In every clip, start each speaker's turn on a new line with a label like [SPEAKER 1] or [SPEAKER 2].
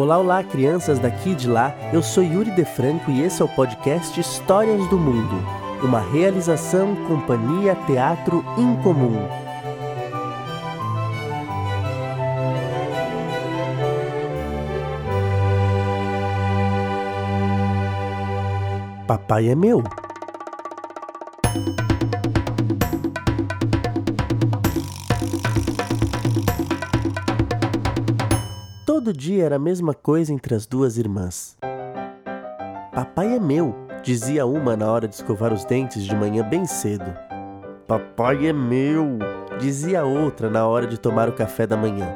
[SPEAKER 1] Olá, olá, crianças daqui e de lá. Eu sou Yuri De Franco e esse é o podcast Histórias do Mundo, uma realização Companhia Teatro Incomum. Papai é meu. Todo dia era a mesma coisa entre as duas irmãs. Papai é meu, dizia uma na hora de escovar os dentes de manhã bem cedo. Papai é meu, dizia a outra na hora de tomar o café da manhã.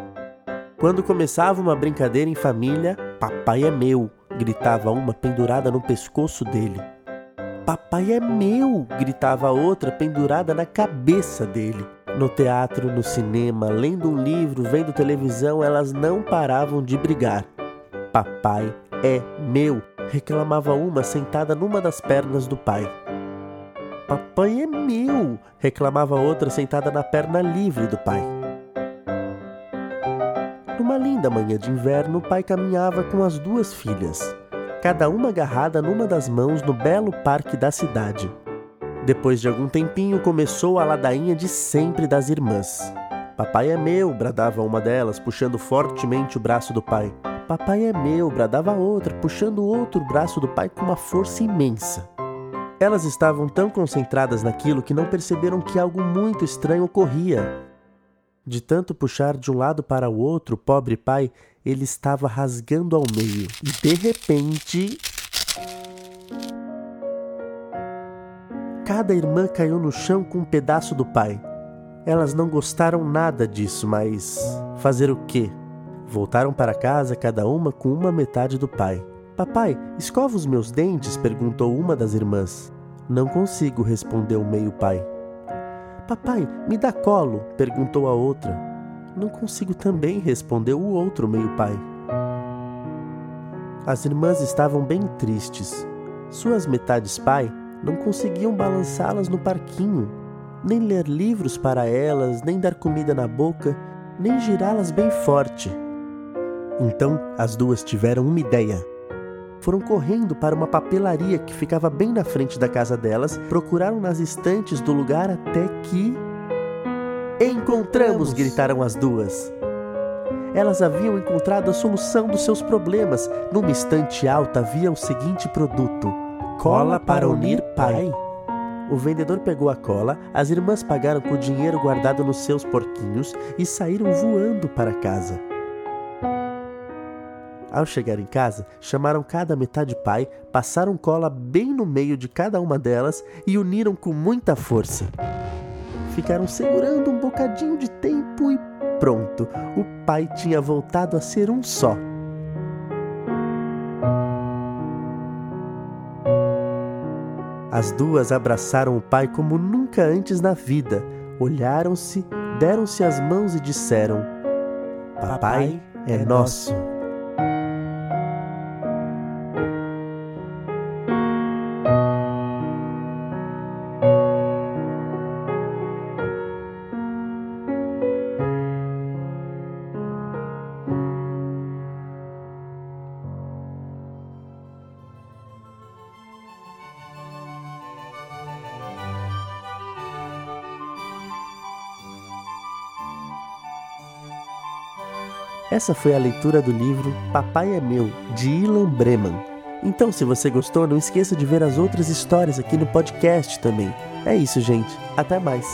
[SPEAKER 1] Quando começava uma brincadeira em família, papai é meu, gritava uma pendurada no pescoço dele. Papai é meu! gritava a outra pendurada na cabeça dele. No teatro, no cinema, lendo um livro, vendo televisão, elas não paravam de brigar. Papai é meu! reclamava uma sentada numa das pernas do pai. Papai é meu! reclamava outra sentada na perna livre do pai. Numa linda manhã de inverno, o pai caminhava com as duas filhas cada uma agarrada numa das mãos no belo parque da cidade. Depois de algum tempinho, começou a ladainha de sempre das irmãs. Papai é meu, bradava uma delas, puxando fortemente o braço do pai. Papai é meu, bradava outra, puxando o outro braço do pai com uma força imensa. Elas estavam tão concentradas naquilo que não perceberam que algo muito estranho ocorria. De tanto puxar de um lado para o outro, o pobre pai, ele estava rasgando ao meio. E de repente. Cada irmã caiu no chão com um pedaço do pai. Elas não gostaram nada disso, mas fazer o quê? Voltaram para casa, cada uma com uma metade do pai. Papai, escova os meus dentes? perguntou uma das irmãs. Não consigo, respondeu o meio-pai. Papai, me dá colo? perguntou a outra. Não consigo também, respondeu o outro meio-pai. As irmãs estavam bem tristes. Suas metades pai não conseguiam balançá-las no parquinho, nem ler livros para elas, nem dar comida na boca, nem girá-las bem forte. Então as duas tiveram uma ideia foram correndo para uma papelaria que ficava bem na frente da casa delas, procuraram nas estantes do lugar até que. Encontramos! gritaram as duas. Elas haviam encontrado a solução dos seus problemas. Numa estante alta havia o seguinte produto: cola para unir pai. O vendedor pegou a cola, as irmãs pagaram com o dinheiro guardado nos seus porquinhos e saíram voando para casa. Ao chegar em casa, chamaram cada metade pai, passaram cola bem no meio de cada uma delas e uniram com muita força. Ficaram segurando um bocadinho de tempo e pronto, o pai tinha voltado a ser um só. As duas abraçaram o pai como nunca antes na vida, olharam-se, deram-se as mãos e disseram: Papai é nosso. Essa foi a leitura do livro Papai é Meu, de Ilan Breman. Então, se você gostou, não esqueça de ver as outras histórias aqui no podcast também. É isso, gente. Até mais.